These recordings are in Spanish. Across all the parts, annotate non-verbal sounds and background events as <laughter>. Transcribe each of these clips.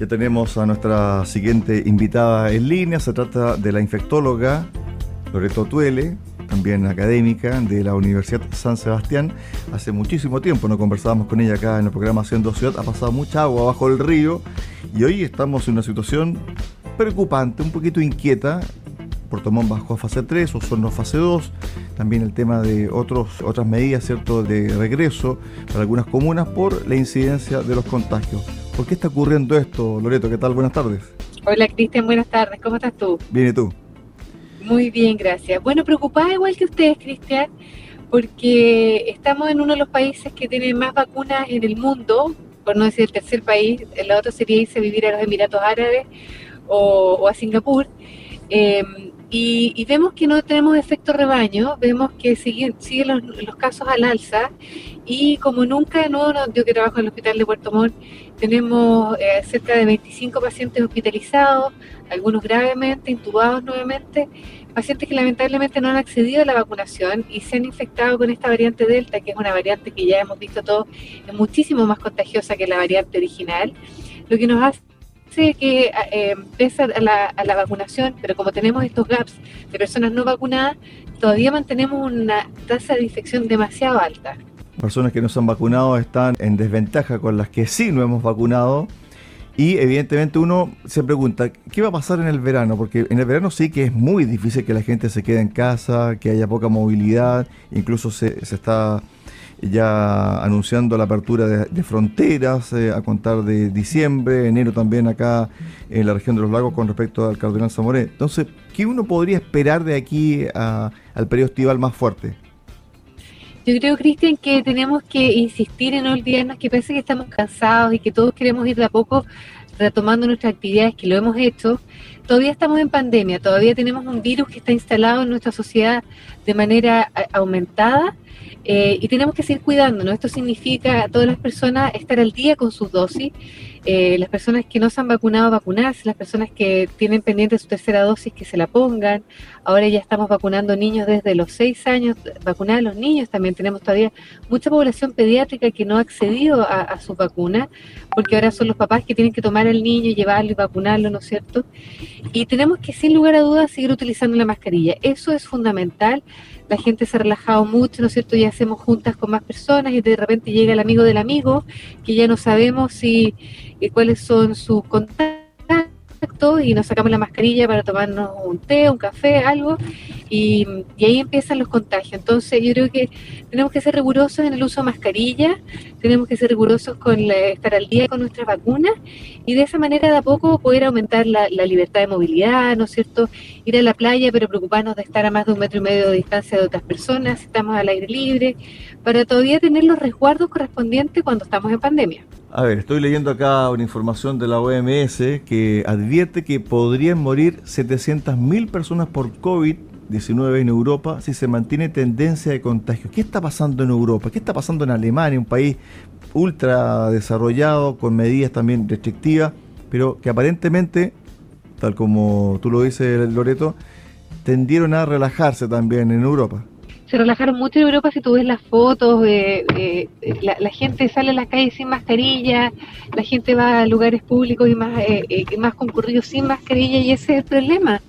Ya tenemos a nuestra siguiente invitada en línea. Se trata de la infectóloga Loreto Tuele, también académica de la Universidad San Sebastián. Hace muchísimo tiempo no conversábamos con ella acá en el programa Haciendo Ciudad. Ha pasado mucha agua bajo el río y hoy estamos en una situación preocupante, un poquito inquieta. Portomón bajó a fase 3, Osorno fase 2, también el tema de otros, otras medidas ¿cierto? de regreso para algunas comunas por la incidencia de los contagios. ¿Por qué está ocurriendo esto, Loreto? ¿Qué tal? Buenas tardes. Hola, Cristian, buenas tardes. ¿Cómo estás tú? Bien, ¿y tú? Muy bien, gracias. Bueno, preocupada igual que ustedes, Cristian, porque estamos en uno de los países que tiene más vacunas en el mundo, por no decir el tercer país, el otro sería irse a vivir a los Emiratos Árabes o, a Singapur. Em, y, vemos que no tenemos efecto rebaño, vemos que siguen, siguen los, casos al alza y como nunca, no, yo que trabajo en el hospital de Puerto Montt, tenemos eh, cerca de 25 pacientes hospitalizados, algunos gravemente, intubados nuevamente, pacientes que lamentablemente no han accedido a la vacunación y se han infectado con esta variante Delta, que es una variante que ya hemos visto todos, es muchísimo más contagiosa que la variante original, lo que nos hace que eh, pese a la, la, vacunación, pero como tenemos estos gaps de personas no vacunadas, todavía mantenemos una tasa de infección demasiado alta. Personas que no se han vacunado están en desventaja con las que sí no hemos vacunado. Y evidentemente uno se pregunta, ¿qué va a pasar en el verano? Porque en el verano sí que es muy difícil que la gente se quede en casa, que haya poca movilidad, incluso se, se está ya anunciando la apertura de, fronteras eh, a contar de diciembre, enero también acá en la región de los lagos con respecto al Cardenal Zamoré. Entonces, ¿qué uno podría esperar de aquí al periodo estival más fuerte? Yo creo, Cristian, que tenemos que insistir en no olvidarnos que parece que estamos cansados y que todos queremos ir de a poco retomando nuestras actividades, que lo hemos hecho. Todavía estamos en pandemia, todavía tenemos un virus que está instalado en nuestra sociedad de manera aumentada eh, y tenemos que seguir cuidándonos. Esto significa a todas las personas estar al día con sus dosis, eh, las personas que no se han vacunado, vacunarse, las personas que tienen pendiente su tercera dosis, que se la pongan. Ahora ya estamos vacunando niños desde los seis años, vacunar a los niños. También tenemos todavía mucha población pediátrica que no ha accedido a, su vacuna, porque ahora son los papás que tienen que tomar al niño, llevarlo y vacunarlo, ¿no es cierto? Y tenemos que, sin lugar a dudas, seguir utilizando la mascarilla. Eso es fundamental la gente se ha relajado mucho, ¿no es cierto? Ya hacemos juntas con más personas y de repente llega el amigo del amigo, que ya no sabemos si eh, cuáles son sus contactos y nos sacamos la mascarilla para tomarnos un té, un café, algo, y, ahí empiezan los contagios. Entonces yo creo que tenemos que ser rigurosos en el uso de mascarilla, tenemos que ser rigurosos con estar al día con nuestras vacunas y de esa manera de a poco poder aumentar la, libertad de movilidad, ¿no es cierto? Ir a la playa pero preocuparnos de estar a más de un metro y medio de distancia de otras personas, si estamos al aire libre, para todavía tener los resguardos correspondientes cuando estamos en pandemia. A ver, estoy leyendo acá una información de la OMS que advierte que podrían morir 700.000 personas por COVID-19 en Europa si se mantiene tendencia de contagio. ¿Qué está pasando en Europa? ¿Qué está pasando en Alemania, un país ultra desarrollado, con medidas también restrictivas, pero que aparentemente, tal como tú lo dices, Loreto, tendieron a relajarse también en Europa? Se relajaron mucho en Europa si tú ves las fotos, eh, la, gente sale a las calles sin mascarilla, la gente va a lugares públicos y más, eh, eh, más concurridos sin mascarilla y ese es el problema.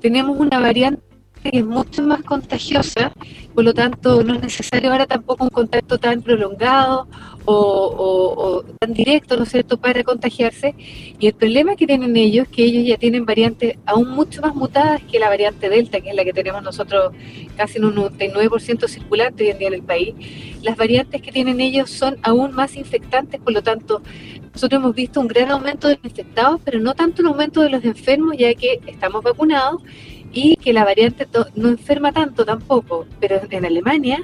Tenemos una variante que es mucho más contagiosa, por lo tanto no es necesario ahora tampoco un contacto tan prolongado o, tan directo, ¿no es cierto?, para contagiarse. Y el problema que tienen ellos es que ellos ya tienen variantes aún mucho más mutadas que la variante Delta, que es la que tenemos nosotros casi en un 99% circulante hoy en día en el país. Las variantes que tienen ellos son aún más infectantes, por lo tanto, nosotros hemos visto un gran aumento de los infectados, pero no tanto un aumento de los enfermos, ya que estamos vacunados y que la variante no enferma tanto tampoco, pero en Alemania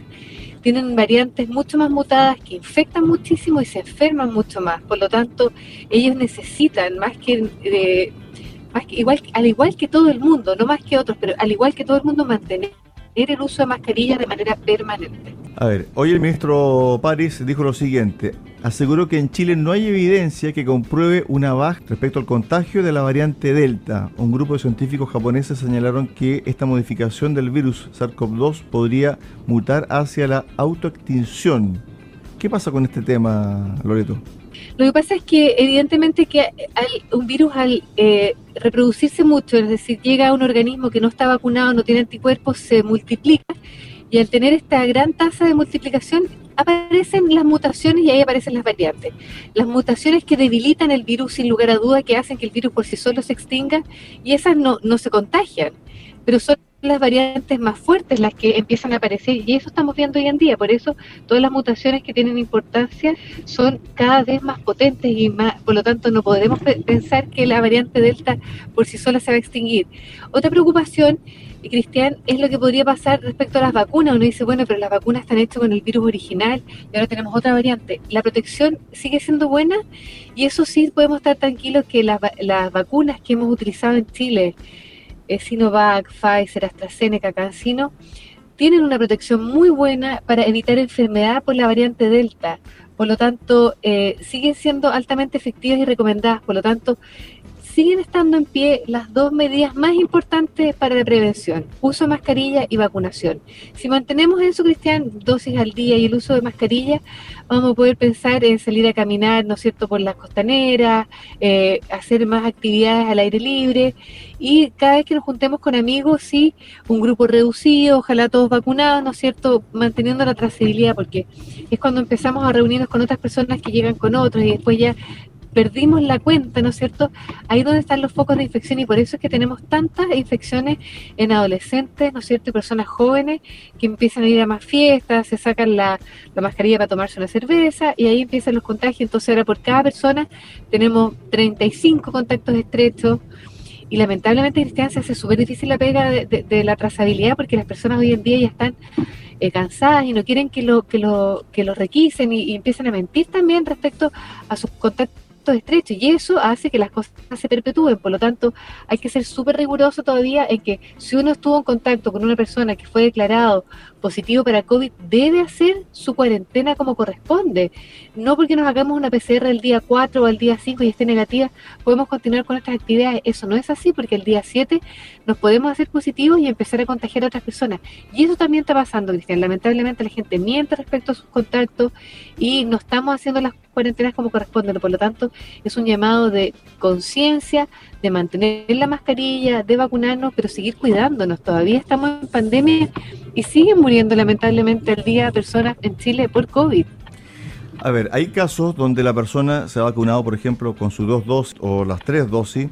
tienen variantes mucho más mutadas que infectan muchísimo y se enferman mucho más. Por lo tanto, ellos necesitan más que, eh, más que al igual que todo el mundo, no más que otros, pero al igual que todo el mundo mantener el uso de mascarillas de manera permanente. A ver, hoy el ministro París dijo lo siguiente, aseguró que en Chile no hay evidencia que compruebe una baja respecto al contagio de la variante Delta. Un grupo de científicos japoneses señalaron que esta modificación del virus SARS-CoV-2 podría mutar hacia la autoextinción. ¿Qué pasa con este tema, Loreto? Lo que pasa es que evidentemente que un virus al eh, reproducirse mucho, es decir, llega a un organismo que no está vacunado, no tiene anticuerpos, se multiplica y al tener esta gran tasa de multiplicación aparecen las mutaciones y ahí aparecen las variantes. Las mutaciones que debilitan el virus sin lugar a duda, que hacen que el virus por sí solo se extinga y esas no, no se contagian, pero son las variantes más fuertes las que empiezan a aparecer y eso estamos viendo hoy en día. Por eso todas las mutaciones que tienen importancia son cada vez más potentes y más, por lo tanto no podemos pensar que la variante Delta por sí sola se va a extinguir. Otra preocupación, Cristian, es lo que podría pasar respecto a las vacunas. Uno dice, bueno, pero las vacunas están hechas con el virus original y ahora tenemos otra variante. La protección sigue siendo buena y eso sí podemos estar tranquilos que las, las vacunas que hemos utilizado en Chile, Sinovac, Pfizer, AstraZeneca, CanSino, tienen una protección muy buena para evitar enfermedad por la variante Delta. Por lo tanto, eh, siguen siendo altamente efectivas y recomendadas. Por lo tanto, siguen estando en pie las dos medidas más importantes para la prevención, uso de mascarilla y vacunación. Si mantenemos eso, Cristian, dosis al día y el uso de mascarilla, vamos a poder pensar en salir a caminar, ¿no es cierto?, por las costaneras, eh, hacer más actividades al aire libre y cada vez que nos juntemos con amigos, sí, un grupo reducido, ojalá todos vacunados, ¿no es cierto?, manteniendo la trazabilidad, porque es cuando empezamos a reunirnos con otras personas que llegan con otros y después ya perdimos la cuenta, ¿no es cierto? Ahí donde están los focos de infección y por eso es que tenemos tantas infecciones en adolescentes, ¿no es cierto? Y personas jóvenes que empiezan a ir a más fiestas, se sacan la, mascarilla para tomarse una cerveza y ahí empiezan los contagios. Entonces ahora por cada persona tenemos 35 contactos estrechos y lamentablemente Cristian se hace súper difícil la pega de, la trazabilidad porque las personas hoy en día ya están eh, cansadas y no quieren que lo que lo que lo requisen y empiezan a mentir también respecto a sus contactos estrecho y eso hace que las cosas se perpetúen. Por lo tanto, hay que ser súper riguroso todavía en que si uno estuvo en contacto con una persona que fue declarado positivo para COVID, debe hacer su cuarentena como corresponde. No porque nos hagamos una PCR el día 4 o el día 5 y esté negativa, podemos continuar con nuestras actividades. Eso no es así porque el día 7 nos podemos hacer positivos y empezar a contagiar a otras personas. Y eso también está pasando, Cristian. Lamentablemente la gente miente respecto a sus contactos y no estamos haciendo las cuarentenas como corresponden. Por lo tanto, es un llamado de conciencia, de mantener la mascarilla, de vacunarnos, pero seguir cuidándonos. Todavía estamos en pandemia y siguen muriendo lamentablemente al día personas en Chile por COVID. A ver, hay casos donde la persona se ha vacunado, por ejemplo, con sus dos dosis o las tres dosis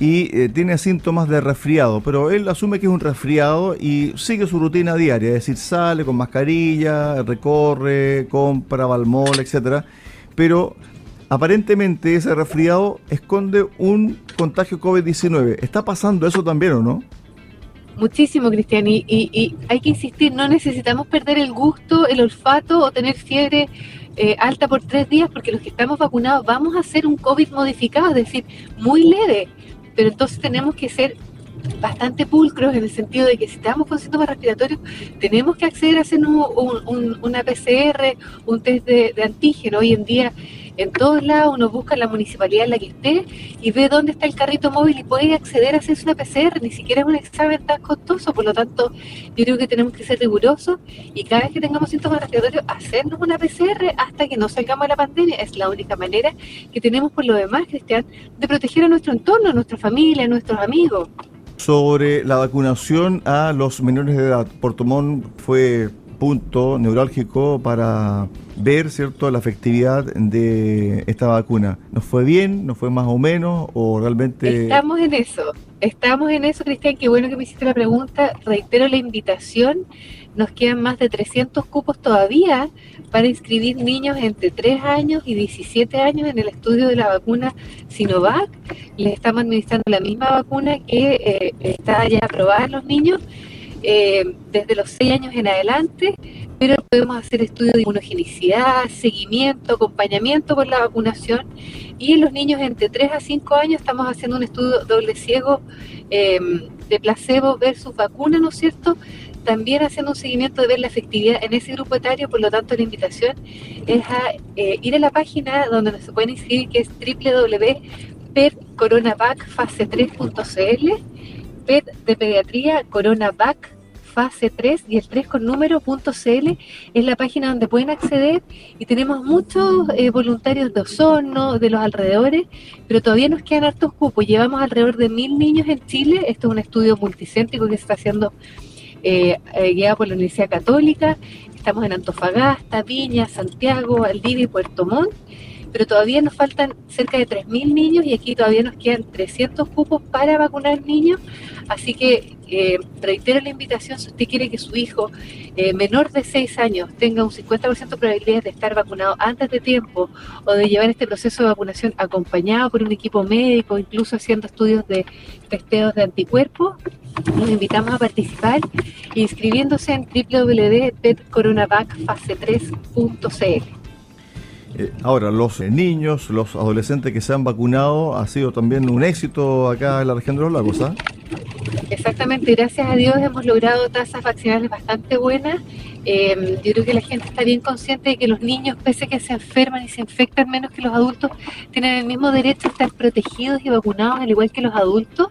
y eh, tiene síntomas de resfriado, pero él asume que es un resfriado y sigue su rutina diaria, es decir, sale con mascarilla, recorre, compra, balmol, etcétera, pero aparentemente ese resfriado esconde un contagio COVID-19. ¿Está pasando eso también o no? Muchísimo, Cristian, y, hay que insistir, no necesitamos perder el gusto, el olfato o tener fiebre eh, alta por tres días, porque los que estamos vacunados vamos a hacer un COVID modificado, es decir, muy leve, pero entonces tenemos que ser bastante pulcros en el sentido de que si estamos con síntomas respiratorios, tenemos que acceder a hacer un, una PCR, un test de antígeno. Hoy en día en todos lados uno busca la municipalidad en la que esté y ve dónde está el carrito móvil y puede acceder a hacerse una PCR, ni siquiera es un examen tan costoso, por lo tanto yo creo que tenemos que ser rigurosos y cada vez que tengamos síntomas respiratorios hacernos una PCR hasta que no salgamos de la pandemia, es la única manera que tenemos por lo demás, Cristian, de proteger a nuestro entorno, a nuestra familia, a nuestros amigos. Sobre la vacunación a los menores de edad, Portomón fue punto neurálgico para ver cierto la efectividad de esta vacuna. ¿Nos fue bien? ¿Nos fue más o menos? ¿O realmente...? Estamos en eso. Estamos en eso, Cristian. Qué bueno que me hiciste la pregunta. Reitero la invitación. Nos quedan más de 300 cupos todavía para inscribir niños entre 3 años y 17 años en el estudio de la vacuna Sinovac. Les estamos administrando la misma vacuna que eh, está ya aprobada en los niños eh, desde los 6 años en adelante, pero podemos hacer estudios de inmunogenicidad, seguimiento, acompañamiento con la vacunación y en los niños entre 3 a 5 años estamos haciendo un estudio doble ciego em, de placebo versus vacuna, ¿no es cierto? También haciendo un seguimiento de ver la efectividad en ese grupo etario, por lo tanto la invitación es a eh, ir a la página donde se pueden inscribir, que es www.percoronavacfase3.cl PET de pediatría, coronavac fase 3 y el 3 con número.cl es la página donde pueden acceder y tenemos muchos eh, voluntarios de Osorno, de los alrededores, pero todavía nos quedan hartos cupos. Llevamos alrededor de mil niños en Chile. Esto es un estudio multicéntrico que se está haciendo eh, eh, guiado por la Universidad Católica. Estamos en Antofagasta, Viña, Santiago, Valdivia y Puerto Montt pero todavía nos faltan cerca de 3.000 niños y aquí todavía nos quedan 300 cupos para vacunar niños, así que eh, reitero la invitación si usted quiere que su hijo eh, menor de 6 años tenga un 50% de probabilidades de estar vacunado antes de tiempo o de llevar este proceso de vacunación acompañado por un equipo médico, incluso haciendo estudios de testeos de anticuerpos, los invitamos a participar inscribiéndose en www.petcoronavacfase3.cl. Eh, ahora, los eh, niños, los adolescentes que se han vacunado, ha sido también un éxito acá en la región de los lagos, ¿ah? Exactamente, gracias a Dios hemos logrado tasas vaccinales bastante buenas. Em, yo creo que la gente está bien consciente de que los niños, pese a que se enferman y se infectan menos que los adultos, tienen el mismo derecho a estar protegidos y vacunados, al igual que los adultos.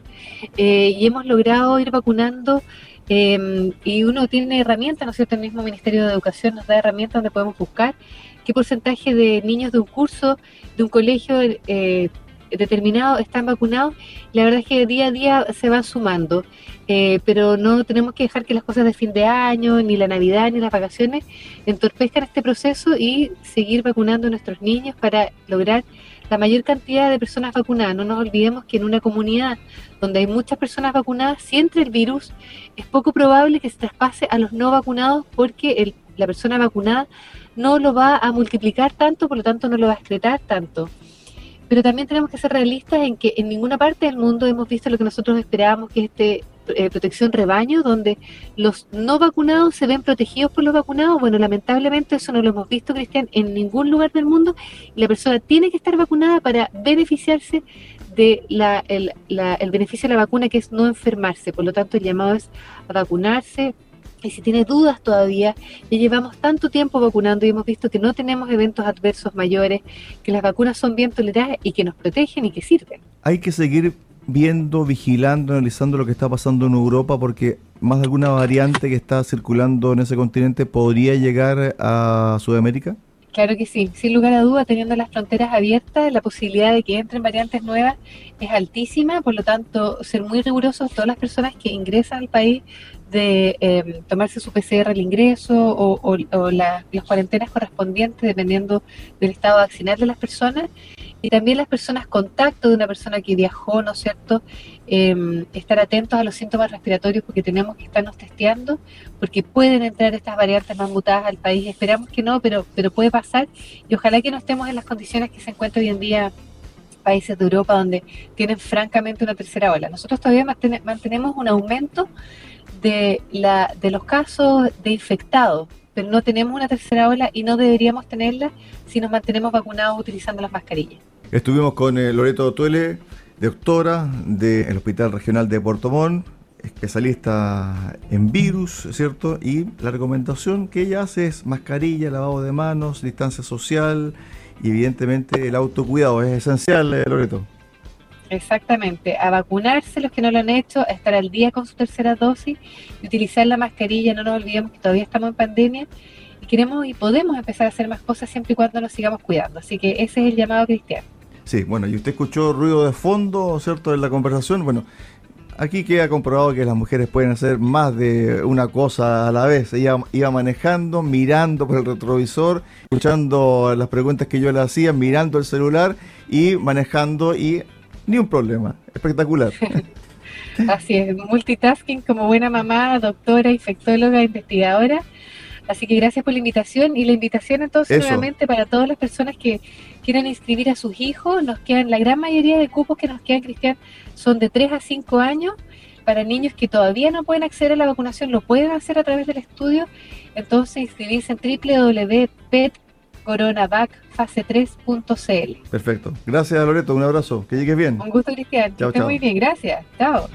Eh, y hemos logrado ir vacunando em, y uno tiene herramientas, ¿no es cierto? El mismo Ministerio de Educación nos da herramientas donde podemos buscar qué porcentaje de niños de un curso, de un colegio eh, determinado están vacunados. La verdad es que día a día se van sumando, eh, pero no tenemos que dejar que las cosas de fin de año, ni la Navidad, ni las vacaciones entorpezcan este proceso y seguir vacunando a nuestros niños para lograr la mayor cantidad de personas vacunadas. No nos olvidemos que en una comunidad donde hay muchas personas vacunadas, si entra el virus, es poco probable que se traspase a los no vacunados porque el, la persona vacunada no lo va a multiplicar tanto, por lo tanto no lo va a excretar tanto. Pero también tenemos que ser realistas en que en ninguna parte del mundo hemos visto lo que nosotros esperábamos, que es este eh, protección rebaño, donde los no vacunados se ven protegidos por los vacunados. Bueno, lamentablemente eso no lo hemos visto, Cristian, en ningún lugar del mundo. Y la persona tiene que estar vacunada para beneficiarse de la, el, el beneficio de la vacuna, que es no enfermarse. Por lo tanto, el llamado es a vacunarse, y si tiene dudas todavía, ya llevamos tanto tiempo vacunando y hemos visto que no tenemos eventos adversos mayores, que las vacunas son bien toleradas y que nos protegen y que sirven. Hay que seguir viendo, vigilando, analizando lo que está pasando en Europa porque más de alguna variante que está circulando en ese continente podría llegar a Sudamérica. Claro que sí, sin lugar a duda, teniendo las fronteras abiertas, la posibilidad de que entren variantes nuevas es altísima, por lo tanto, ser muy rigurosos todas las personas que ingresan al país de em, tomarse su PCR al ingreso o, las cuarentenas correspondientes dependiendo del estado vaccinal de las personas y también las personas contacto de una persona que viajó, ¿no es cierto? Em, estar atentos a los síntomas respiratorios porque tenemos que estarnos testeando porque pueden entrar estas variantes más mutadas al país. Esperamos que no, pero, pero puede pasar y ojalá que no estemos en las condiciones que se encuentran hoy en día países de Europa donde tienen francamente una tercera ola. Nosotros todavía mantenemos un aumento de, la, de los casos de infectados, pero no tenemos una tercera ola y no deberíamos tenerla si nos mantenemos vacunados utilizando las mascarillas. Estuvimos con eh, Loreto Tuele, doctora del Hospital Regional de Puerto Montt, especialista en virus, ¿cierto? Y la recomendación que ella hace es mascarilla, lavado de manos, distancia social y evidentemente el autocuidado es esencial, eh, Loreto. Exactamente, a vacunarse los que no lo han hecho, a estar al día con su tercera dosis, utilizar la mascarilla, no nos olvidemos que todavía estamos en pandemia y queremos y podemos empezar a hacer más cosas siempre y cuando nos sigamos cuidando. Así que ese es el llamado cristiano. Sí, bueno, y usted escuchó ruido de fondo, ¿cierto?, en la conversación. Bueno, aquí queda comprobado que las mujeres pueden hacer más de una cosa a la vez. Ella iba manejando, mirando por el retrovisor, escuchando las preguntas que yo le hacía, mirando el celular y manejando y ni un problema. Espectacular. <laughs> Así es, multitasking como buena mamá, doctora, infectóloga, investigadora. Así que gracias por la invitación y la invitación entonces nuevamente para todas las personas que quieran inscribir a sus hijos. Nos quedan, la gran mayoría de cupos que nos quedan, Cristian, son de 3 a 5 años. Para niños que todavía no pueden acceder a la vacunación, lo pueden hacer a través del estudio. Entonces inscribirse en www.pet coronavacfase3.cl. Perfecto. Gracias, Loreto. Un abrazo. Que llegues bien. Un gusto, Cristian. Que estés muy bien. Gracias. Chao.